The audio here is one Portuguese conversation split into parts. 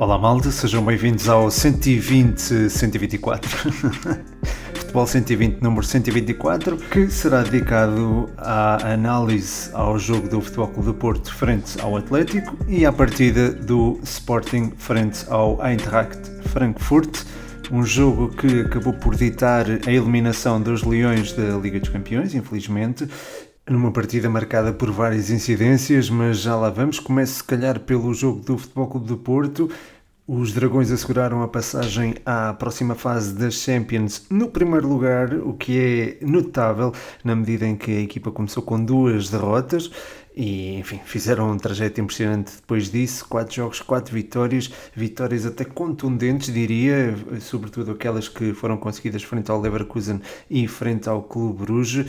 Olá malde, sejam bem-vindos ao 120-124 Futebol 120 número 124 que será dedicado à análise ao jogo do Futebol Clube do Porto frente ao Atlético e à partida do Sporting frente ao Eintracht Frankfurt. Um jogo que acabou por ditar a eliminação dos Leões da Liga dos Campeões, infelizmente, numa partida marcada por várias incidências, mas já lá vamos. Começo se calhar pelo jogo do Futebol Clube do Porto. Os Dragões asseguraram a passagem à próxima fase das Champions no primeiro lugar, o que é notável na medida em que a equipa começou com duas derrotas e enfim, fizeram um trajeto impressionante depois disso, quatro jogos, quatro vitórias, vitórias até contundentes diria, sobretudo aquelas que foram conseguidas frente ao Leverkusen e frente ao Clube Bruges,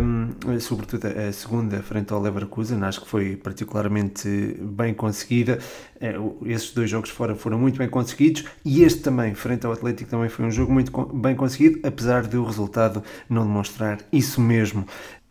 um, sobretudo a segunda frente ao Leverkusen, acho que foi particularmente bem conseguida, é, esses dois jogos fora foram muito bem conseguidos e este também, frente ao Atlético, também foi um jogo muito bem conseguido, apesar de o resultado não demonstrar isso mesmo.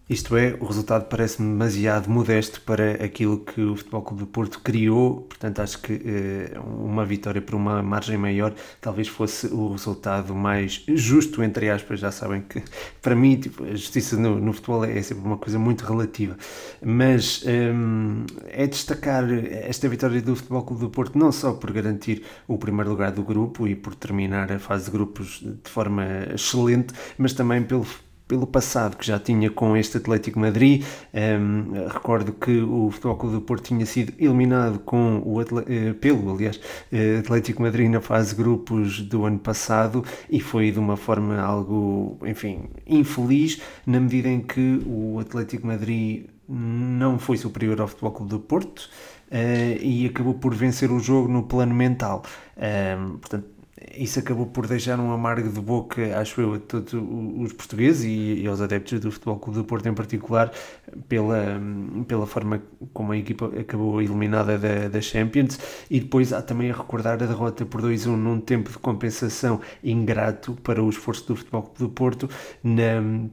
Isto é, o resultado parece-me demasiado modesto para aquilo que o Futebol Clube do Porto criou, portanto acho que eh, uma vitória por uma margem maior talvez fosse o resultado mais justo, entre aspas, já sabem que para mim tipo, a justiça no, no, futebol é sempre uma coisa muito relativa, mas ehm, é destacar esta vitória do Futebol Clube do Porto não só por garantir o primeiro lugar do grupo e por terminar a fase de grupos de forma excelente, mas também pelo pelo passado que já tinha com este Atlético Madrid. Um, recordo que o Futebol Clube do Porto tinha sido eliminado com o uh, pelo, aliás, uh, Atlético Madrid na fase grupos do ano passado e foi de uma forma algo, enfim, infeliz, na medida em que o Atlético Madrid não foi superior ao Futebol Clube do Porto. Uh, e acabou por vencer o jogo no plano mental. portanto, isso acabou por deixar um amargo de boca, acho eu, a todos os portugueses e, aos adeptos do Futebol Clube do Porto em particular, pela, pela forma como a equipa acabou eliminada da, da Champions. E depois há também a recordar a derrota por 2-1 num tempo de compensação ingrato para o esforço do Futebol Clube do Porto na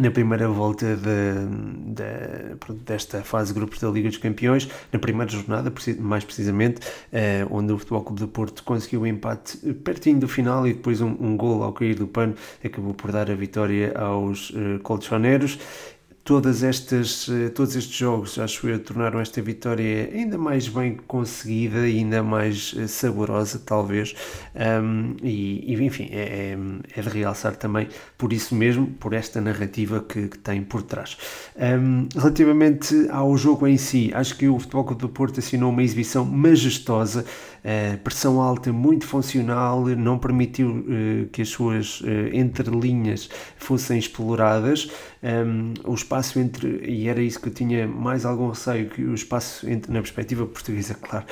na primeira volta de, de, desta fase de grupos da Liga dos Campeões, na primeira jornada, mais precisamente, eh, onde o Futebol Clube do Porto conseguiu o um empate pertinho do final e depois um, um gol ao cair do pano acabou por dar a vitória aos eh, colchoneros todas estas, eh, todos estes jogos, acho eu, tornaram esta vitória ainda mais bem conseguida ainda mais eh, saborosa, talvez. Um, e, e, enfim, é, é, é, de realçar também por isso mesmo, por esta narrativa que, que tem por trás. Um, relativamente ao jogo em si, acho que o Futebol Clube do Porto assinou uma exibição majestosa, uh, pressão alta, muito funcional, não permitiu uh, que as suas uh, entrelinhas fossem exploradas. Um, os espaço entre, e era isso que eu tinha mais algum receio, que o espaço entre, na perspectiva portuguesa, claro,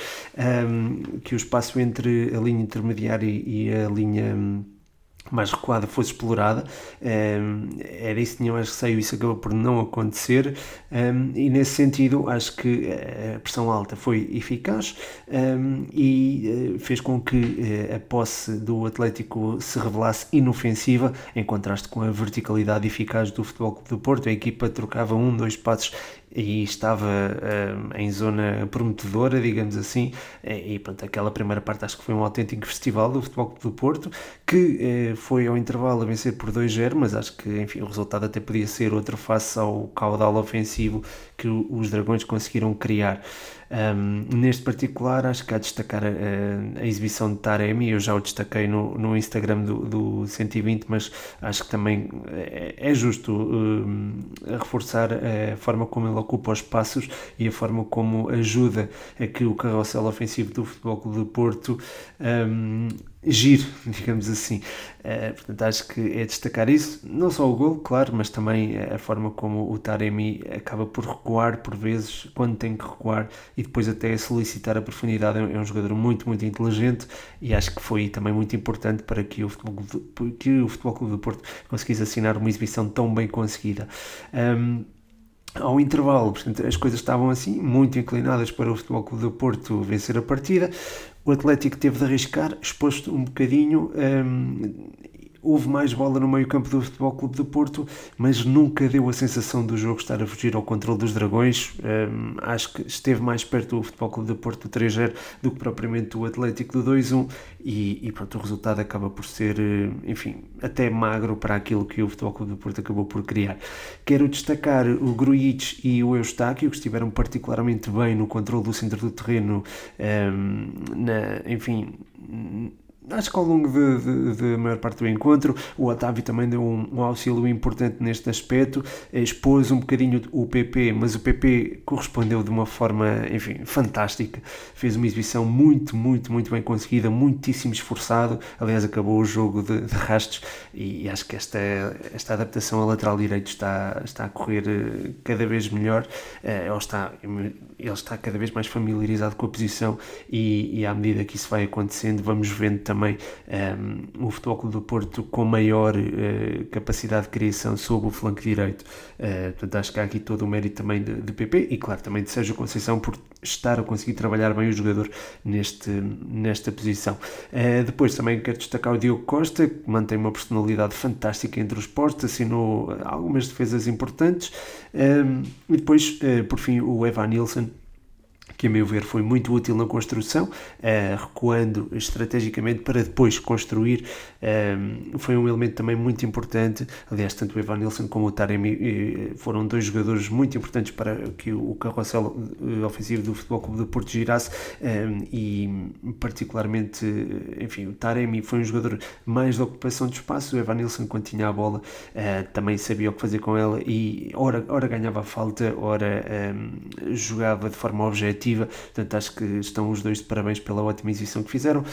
um, que o espaço entre a linha intermediária e a linha mais recuada fosse explorada. Um, era isso que tinha mais receio, isso acabou por não acontecer. Um, e nesse sentido, acho que a pressão alta foi eficaz um, e uh, fez com que uh, a posse do Atlético se revelasse inofensiva, em contraste com a verticalidade eficaz do Futebol Clube do Porto. A equipa trocava um, dois passos e estava uh, em zona prometedora, digamos assim, e pronto, aquela primeira parte acho que foi um autêntico festival do Futebol Clube do Porto, que uh, foi ao intervalo a vencer por 2-0, mas acho que enfim, o resultado até podia ser outro face ao caudal ofensivo que os Dragões conseguiram criar. Um, neste particular, acho que há de destacar a, a, exibição de Taremi. Eu já o destaquei no, no Instagram do, do 120, mas acho que também é, é justo um, reforçar a forma como ele ocupa os espaços e a forma como ajuda a que o carrossel ofensivo do Futebol Clube do Porto um, giro, digamos assim. Uh, portanto, acho que é destacar isso, não só o gol, claro, mas também a forma como o Taremi acaba por recuar por vezes, quando tem que recuar, e depois até solicitar a profundidade. É um jogador muito, muito inteligente e acho que foi também muito importante para que o Futebol, que o Futebol Clube do Porto conseguisse assinar uma exibição tão bem conseguida. Um, ao intervalo, portanto, as coisas estavam assim, muito inclinadas para o Futebol Clube do Porto vencer a partida. O Atlético teve de arriscar, exposto um bocadinho. Um, houve mais bola no meio campo do Futebol Clube do Porto, mas nunca deu a sensação do jogo estar a fugir ao controle dos Dragões. Um, acho que esteve mais perto do Futebol Clube do Porto do 3-0 do que propriamente o Atlético do 2-1 e, e pronto, o resultado acaba por ser, eh, enfim, até magro para aquilo que o Futebol Clube do Porto acabou por criar. Quero destacar o Grujic e o Eustáquio, que estiveram particularmente bem no controle do centro do terreno, um, na, enfim acho que ao longo da maior parte do encontro, o Otávio também deu um, um, auxílio importante neste aspecto, expôs um bocadinho o PP, mas o PP correspondeu de uma forma, enfim, fantástica. Fez uma exibição muito, muito, muito bem conseguida, muitíssimo esforçado. Aliás, acabou o jogo de, de e acho que esta, esta adaptação ao lateral direito está, está a correr eh, cada vez melhor. Eh, ele está, ele está cada vez mais familiarizado com a posição e, e à medida que isso vai acontecendo, vamos vendo também também um, ehm, o Futebol do Porto com maior uh, capacidade de criação sob o flanco direito. Uh, portanto, acho que há aqui todo o mérito também de, de PP e, claro, também de Sérgio Conceição por estar a conseguir trabalhar bem o jogador neste, nesta posição. Uh, depois também quero destacar o Diogo Costa, que mantém uma personalidade fantástica entre os postos, assinou algumas defesas importantes. Um, ehm, e depois, por fim, o Evan Nilsson que a meu ver foi muito útil na construção, uh, recuando estrategicamente para depois construir, uh, foi um elemento também muito importante. Aliás, tanto o Evan Nilsson como o Taremi uh, foram dois jogadores muito importantes para que o carrossel ofensivo do Futebol Clube do Porto girasse e, particularmente, enfim, o Taremi foi um jogador mais de ocupação de espaço. O Evan Nilsson, quando tinha a bola, também sabia o que fazer com ela e, ora, ora ganhava a falta, ora jogava de forma objetiva portanto acho que estão os dois de parabéns pela ótima exibição que fizeram.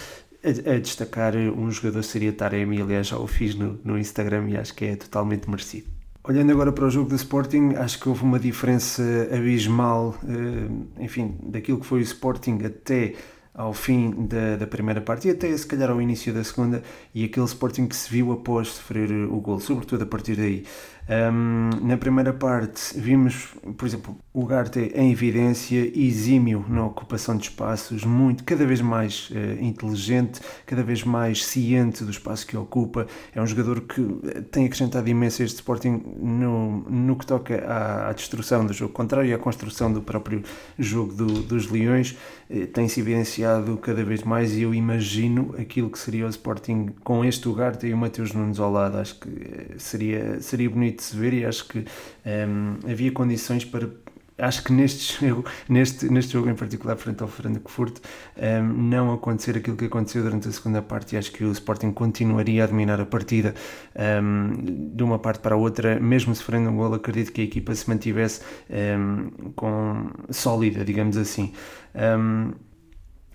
A, a destacar um jogador seria Taremi, aliás já o fiz no, no Instagram e acho que é totalmente merecido. Olhando agora para o jogo do Sporting, acho que houve uma diferença abismal, eh, enfim, daquilo que foi o Sporting até ao fim da, da, primeira parte e até se calhar ao início da segunda e aquele Sporting que se viu após sofrer o gol, sobretudo a partir daí. Um, na primeira parte vimos, por exemplo, o Garte em evidência, exímio na ocupação de espaços, muito, cada vez mais uh, inteligente, cada vez mais ciente do espaço que ocupa. É um jogador que eh, tem acrescentado imenso este Sporting no, no que toca à, à destruição do jogo contrário e à construção do próprio jogo do, dos Leões. Uh, tem-se evidenciado cada vez mais e eu imagino aquilo que seria o Sporting com este Ugarte e o Mateus Nunes ao lado. Acho que seria, seria bonito de se ver e acho que um, ehm, havia condições para acho que neste jogo, neste, neste jogo em particular, frente ao Frankfurt, um, ehm, não acontecer aquilo que aconteceu durante a segunda parte e acho que o Sporting continuaria a dominar a partida um, ehm, de uma parte para a outra, mesmo sofrendo um gol, acredito que a equipa se mantivesse um, com sólida, digamos assim.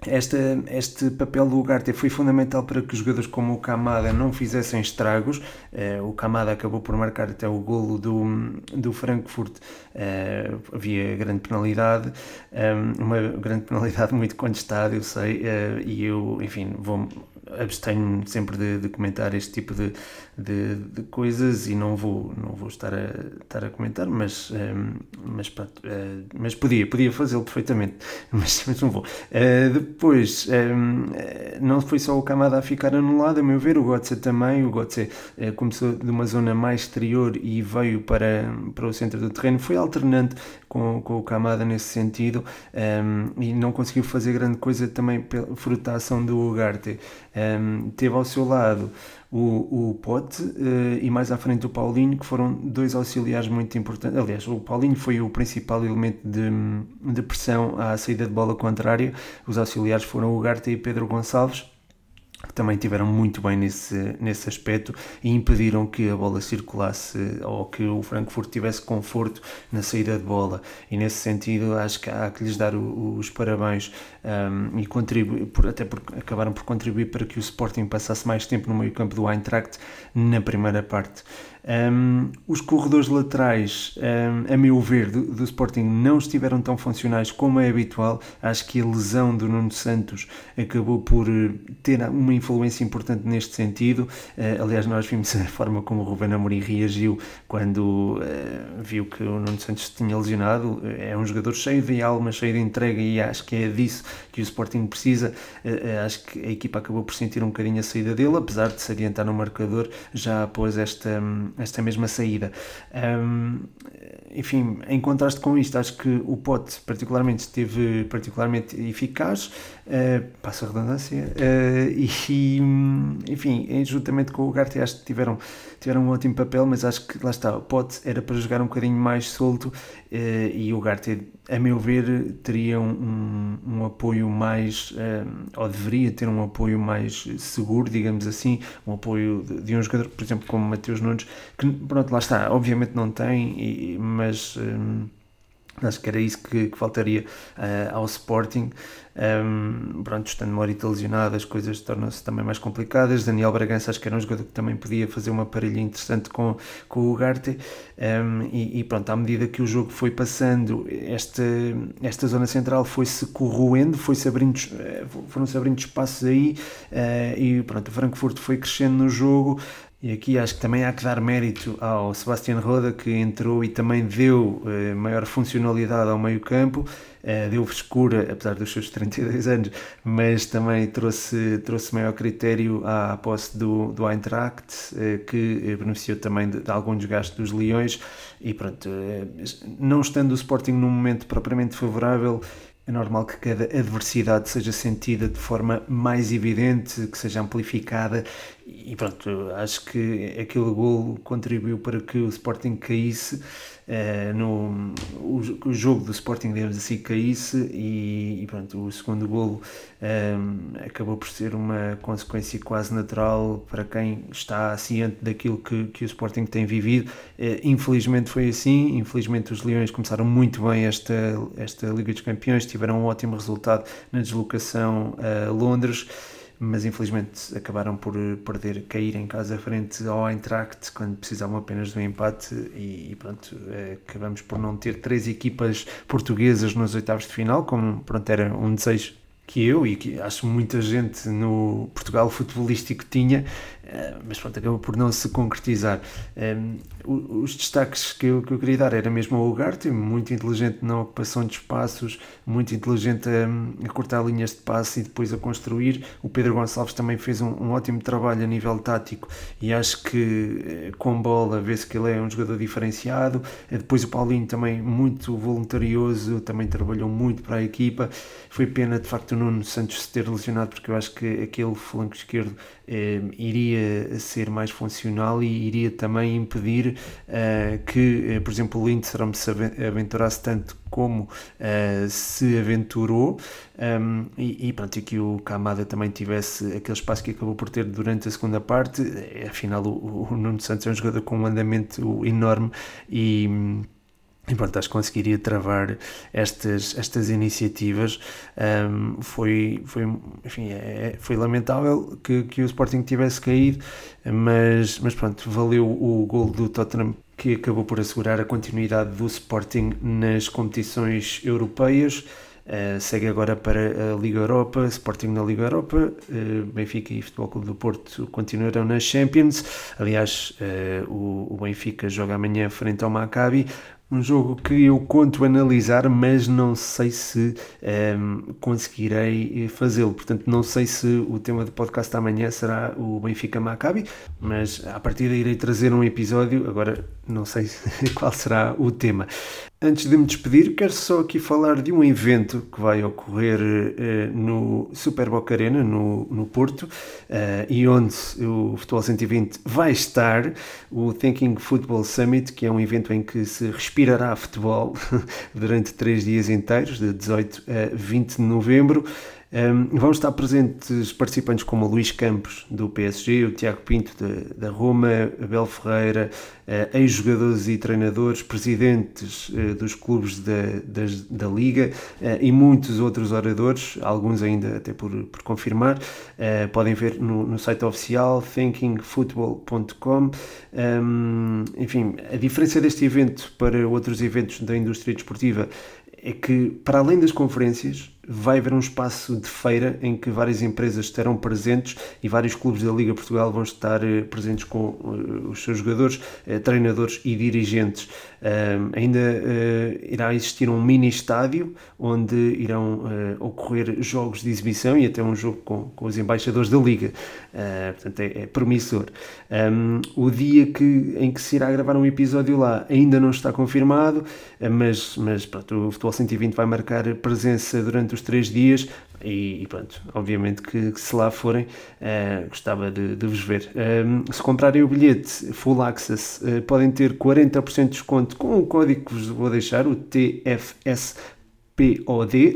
Esta, este papel do Ugarte foi fundamental para que os jogadores como o Kamada não fizessem estragos. Uh, o Kamada acabou por marcar até o golo do, do Frankfurt. Uh, havia grande penalidade, eh, uma grande penalidade muito contestada, eu sei, e eu, enfim, vou abstenho-me sempre de, de, comentar este tipo de, de, de, coisas e não vou, não vou estar, a, estar a comentar, mas, um, ehm, mas, pronto, uh, mas podia, podia fazê-lo perfeitamente, mas, mas não vou. Uh, depois, um, ehm, eh, não foi só o Kamada a ficar anulado, a meu ver, o Gotze também, o Gotze uh, começou de uma zona mais exterior e veio para, para o centro do terreno, foi alternante com, com o Kamada nesse sentido um, ehm, e não conseguiu fazer grande coisa também pela frutação do Ugarte. Um, teve ao seu lado o, o Pote uh, e mais à frente o Paulinho, que foram dois auxiliares muito importantes. Aliás, o Paulinho foi o principal elemento de, de pressão à saída de bola contrária. Os auxiliares foram o Garte e Pedro Gonçalves que também tiveram muito bem nesse, nesse aspecto e impediram que a bola circulasse ou que o Frankfurt tivesse conforto na saída de bola. E nesse sentido, acho que há que lhes dar o, os parabéns um, e contribuir, por, até porque acabaram por contribuir para que o Sporting passasse mais tempo no meio-campo do Eintracht na primeira parte. Um, os corredores laterais, um, a meu ver, do, do, Sporting não estiveram tão funcionais como é habitual. Acho que a lesão do Nuno Santos acabou por eh, ter uma influência importante neste sentido. Uh, aliás, nós vimos a forma como o Ruben Amorim reagiu quando uh, viu que o Nuno Santos tinha lesionado. É um jogador cheio de alma, cheio de entrega e acho que é disso que o Sporting precisa. Uh, acho que a equipa acabou por sentir um bocadinho a saída dele, apesar de se adiantar no marcador já após esta, esta mesma saída. Um, enfim, em contraste com isto, acho que o Pote particularmente esteve particularmente eficaz, uh, passa a redundância, uh, e enfim, juntamente com o Garte acho que tiveram, tiveram um ótimo papel, mas acho que lá está, o Pote era para jogar um bocadinho mais solto uh, e o Garte, a meu ver, teria um, um, apoio mais, ou deveria ter um apoio mais seguro, digamos assim, um apoio de, de um jogador, por exemplo, como Mateus Nunes, que pronto, lá está, obviamente não tem, e, mas um, acho que era isso que, que faltaria uh, ao Sporting. Um, pronto, estando Morita lesionado, as coisas tornam-se também mais complicadas. Daniel Bragança, acho que era um jogador que também podia fazer uma parelha interessante com, com o Ugarte. Um, e, e, pronto, à medida que o jogo foi passando, esta, esta zona central foi-se corroendo, foi-se abrindo, eh, foram-se abrindo espaços aí. Uh, e pronto, o Frankfurt foi crescendo no jogo. E aqui acho que também há que dar mérito ao Sebastián Roda, que entrou e também deu eh, maior funcionalidade ao meio-campo, eh, deu frescura, apesar dos seus 32 anos, mas também trouxe, trouxe maior critério à posse do, do Eintracht, eh, que beneficiou também de, de algum desgaste dos Leões. E pronto, eh, não estando o Sporting num momento propriamente favorável, é normal que cada adversidade seja sentida de forma mais evidente, que seja amplificada e pronto, acho que aquele gol contribuiu para que o Sporting caísse uh, no, o, o, jogo do Sporting, digamos assim, caísse e, e pronto, o segundo golo um, ehm, acabou por ser uma consequência quase natural para quem está ciente daquilo que, que o Sporting tem vivido. Uh, infelizmente foi assim, infelizmente os Leões começaram muito bem esta, esta Liga dos Campeões, tiveram um ótimo resultado na deslocação a Londres mas infelizmente acabaram por perder, cair em casa frente ao Eintracht quando precisavam apenas de um empate e, e pronto, eh, acabamos por não ter três equipas portuguesas nos oitavos de final, como pronto, era um desejo que eu e que acho muita gente no Portugal futebolístico tinha, eh, mas pronto, acabou por não se concretizar. Um, os destaques que eu, que eu queria dar era mesmo o Ugarte, muito inteligente na ocupação de espaços, muito inteligente a, a, cortar linhas de passe e depois a construir. O Pedro Gonçalves também fez um, um ótimo trabalho a nível tático e acho que eh, com bola vê-se que ele é um jogador diferenciado. Eh, depois o Paulinho também muito voluntarioso, também trabalhou muito para a equipa. Foi pena de facto o Nuno Santos se ter lesionado porque eu acho que aquele flanco esquerdo eh, iria ser mais funcional e iria também impedir uh, que, uh, por exemplo, o Lindstrom se aventurasse tanto como uh, se aventurou um, e, e, pronto, e que o Camada também tivesse aquele espaço que acabou por ter durante a segunda parte. Afinal, o, o Nuno Santos é um jogador com um andamento enorme e e pronto, acho que conseguiria travar estas, estas iniciativas. Um, foi, foi, enfim, é, foi lamentável que, que o Sporting tivesse caído, mas, mas pronto, valeu o gol do Tottenham que acabou por assegurar a continuidade do Sporting nas competições europeias. Uh, segue agora para a Liga Europa, Sporting na Liga Europa, uh, Benfica e Futebol Clube do Porto continuarão nas Champions. Aliás, uh, o, o, Benfica joga amanhã frente ao Maccabi um jogo que eu conto analisar, mas não sei se um, ehm, conseguirei fazê-lo. Portanto, não sei se o tema do podcast amanhã será o Benfica Maccabi, mas a partir daí irei trazer um episódio. Agora, não sei qual será o tema. Antes de me despedir, quero só aqui falar de um evento que vai ocorrer uh, no Super Boca Arena, no, no Porto, uh, e onde o Futebol 120 vai estar, o Thinking Football Summit, que é um evento em que se respirará futebol durante três dias inteiros, de 18 a 20 de novembro. Um, vão estar presentes participantes como o Luís Campos, do PSG, o Tiago Pinto, da, Roma, Abel Ferreira, uh, ex-jogadores e treinadores, presidentes uh, dos clubes da, da Liga uh, e muitos outros oradores, alguns ainda até por, por confirmar. podem ver no, no site oficial thinkingfootball.com. Um, enfim, a diferença deste evento para outros eventos da indústria desportiva é que, para além das conferências, vai haver um espaço de feira em que várias empresas estarão presentes e vários clubes da Liga Portugal vão estar eh, presentes com eh, os seus jogadores, eh, treinadores e dirigentes. Ainda irá existir um mini estádio onde irão ocorrer jogos de exibição e até um jogo com, com os embaixadores da Liga. portanto, é, é promissor. o dia que, em que se irá gravar um episódio lá ainda não está confirmado, mas, mas pronto, o Futebol 120 vai marcar presença durante os três dias e, e pronto, obviamente que, que, se lá forem uh, gostava de, de, vos ver. Um, se comprarem o bilhete Full Access uh, podem ter 40% de desconto com o código que vos vou deixar, o TFSPOD,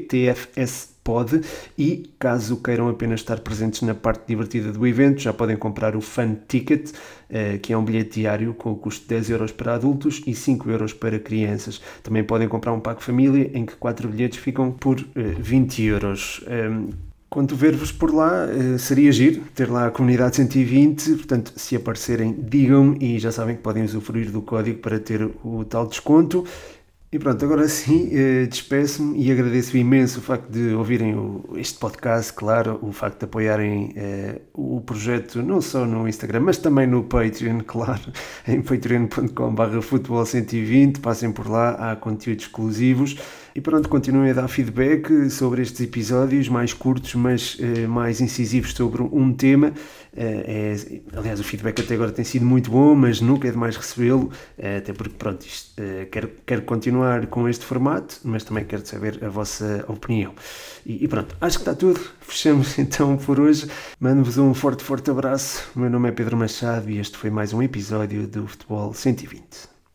TFS pode. E caso queiram apenas estar presentes na parte divertida do evento já podem comprar o Fun Ticket eh, que é um bilhete diário com o custo de 10 euros para adultos e 5 euros para crianças. Também podem comprar um pack família em que 4 bilhetes ficam por 20 eh, euros. Ehm, Quanto ver-vos por lá, eh, seria giro ter lá a comunidade 120, portanto, se aparecerem, digam-me e já sabem que podem usufruir do código para ter o tal desconto. E pronto, agora sim, eh, despeço-me e agradeço imenso o facto de ouvirem este podcast, claro, o facto de apoiarem eh, o projeto não só no Instagram, mas também no Patreon, claro, em patreon.com.br futebol120, passem por lá, há conteúdos exclusivos. E pronto, continuem a dar feedback sobre estes episódios mais curtos, mas eh, mais incisivos sobre um tema. Eh, é, aliás, o feedback até agora tem sido muito bom, mas nunca é demais recebê-lo, eh, até porque, pronto, isto, eh, quero, quero continuar com este formato, mas também quero saber a vossa opinião. E, e pronto, acho que está tudo. Fechamos então por hoje. Mando-vos um forte, forte abraço. O meu nome é Pedro Machado e este foi mais um episódio do Futebol 120.